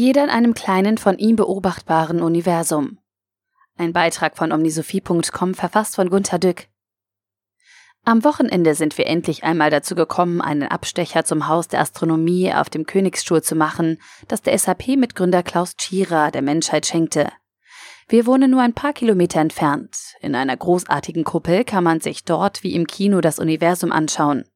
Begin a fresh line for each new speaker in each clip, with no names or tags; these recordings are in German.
Jeder in einem kleinen, von ihm beobachtbaren Universum. Ein Beitrag von omnisophie.com verfasst von Gunter Dück. Am Wochenende sind wir endlich einmal dazu gekommen, einen Abstecher zum Haus der Astronomie auf dem Königsstuhl zu machen, das der SAP-Mitgründer Klaus Tschira der Menschheit schenkte. Wir wohnen nur ein paar Kilometer entfernt. In einer großartigen Kuppel kann man sich dort wie im Kino das Universum anschauen.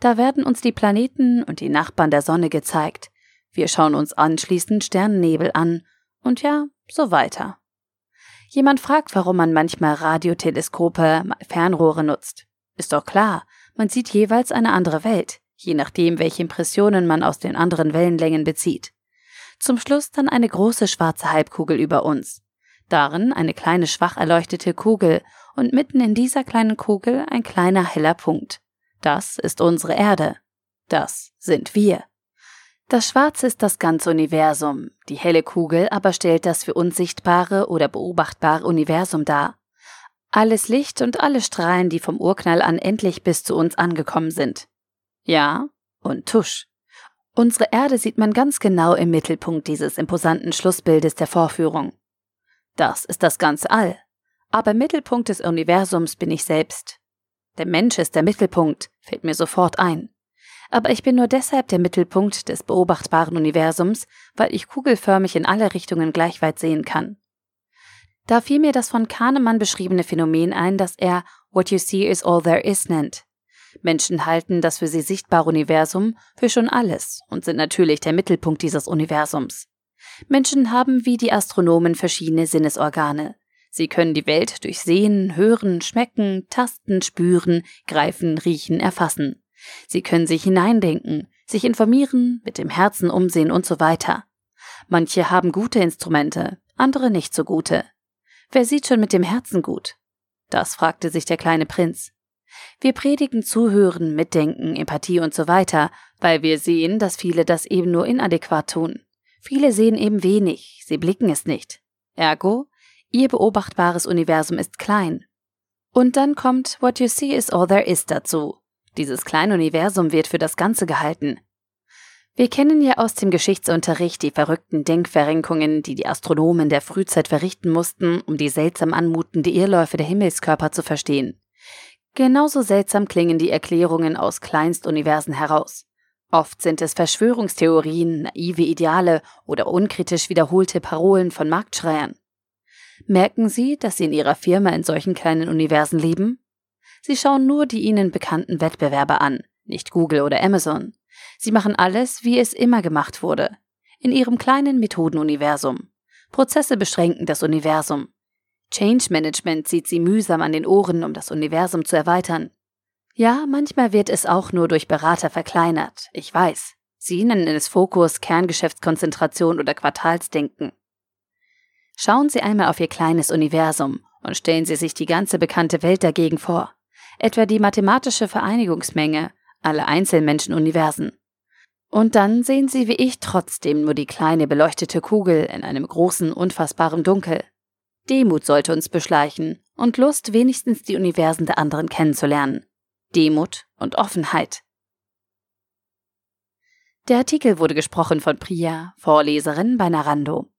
Da werden uns die Planeten und die Nachbarn der Sonne gezeigt. Wir schauen uns anschließend Sternennebel an und ja, so weiter. Jemand fragt, warum man manchmal Radioteleskope, Fernrohre nutzt. Ist doch klar, man sieht jeweils eine andere Welt, je nachdem, welche Impressionen man aus den anderen Wellenlängen bezieht. Zum Schluss dann eine große schwarze Halbkugel über uns darin eine kleine schwach erleuchtete Kugel und mitten in dieser kleinen Kugel ein kleiner heller Punkt. Das ist unsere Erde. Das sind wir. Das Schwarze ist das ganze Universum, die helle Kugel aber stellt das für uns sichtbare oder beobachtbare Universum dar. Alles Licht und alle Strahlen, die vom Urknall an endlich bis zu uns angekommen sind. Ja, und tusch. Unsere Erde sieht man ganz genau im Mittelpunkt dieses imposanten Schlussbildes der Vorführung. Das ist das ganze All. Aber Mittelpunkt des Universums bin ich selbst. Der Mensch ist der Mittelpunkt, fällt mir sofort ein. Aber ich bin nur deshalb der Mittelpunkt des beobachtbaren Universums, weil ich kugelförmig in alle Richtungen gleich weit sehen kann. Da fiel mir das von Kahnemann beschriebene Phänomen ein, das er What you see is all there is nennt. Menschen halten das für sie sichtbare Universum für schon alles und sind natürlich der Mittelpunkt dieses Universums. Menschen haben wie die Astronomen verschiedene Sinnesorgane. Sie können die Welt durch Sehen, Hören, Schmecken, Tasten, Spüren, Greifen, Riechen, erfassen. Sie können sich hineindenken, sich informieren, mit dem Herzen umsehen und so weiter. Manche haben gute Instrumente, andere nicht so gute. Wer sieht schon mit dem Herzen gut? Das fragte sich der kleine Prinz. Wir predigen Zuhören, Mitdenken, Empathie und so weiter, weil wir sehen, dass viele das eben nur inadäquat tun. Viele sehen eben wenig, sie blicken es nicht. Ergo, ihr beobachtbares Universum ist klein. Und dann kommt What you see is all there is dazu. Dieses kleine Universum wird für das Ganze gehalten. Wir kennen ja aus dem Geschichtsunterricht die verrückten Denkverrenkungen, die die Astronomen der Frühzeit verrichten mussten, um die seltsam anmutende Irrläufe der Himmelskörper zu verstehen. Genauso seltsam klingen die Erklärungen aus Kleinstuniversen heraus. Oft sind es Verschwörungstheorien, naive Ideale oder unkritisch wiederholte Parolen von Marktschreiern. Merken Sie, dass Sie in Ihrer Firma in solchen kleinen Universen leben? Sie schauen nur die Ihnen bekannten Wettbewerber an, nicht Google oder Amazon. Sie machen alles, wie es immer gemacht wurde, in Ihrem kleinen Methodenuniversum. Prozesse beschränken das Universum. Change Management zieht Sie mühsam an den Ohren, um das Universum zu erweitern. Ja, manchmal wird es auch nur durch Berater verkleinert. Ich weiß. Sie nennen es Fokus, Kerngeschäftskonzentration oder Quartalsdenken. Schauen Sie einmal auf Ihr kleines Universum und stellen Sie sich die ganze bekannte Welt dagegen vor. Etwa die mathematische Vereinigungsmenge, alle Einzelmenschenuniversen. Und dann sehen Sie wie ich trotzdem nur die kleine beleuchtete Kugel in einem großen, unfassbaren Dunkel. Demut sollte uns beschleichen und Lust, wenigstens die Universen der anderen kennenzulernen. Demut und Offenheit. Der Artikel wurde gesprochen von Priya, Vorleserin bei Narando.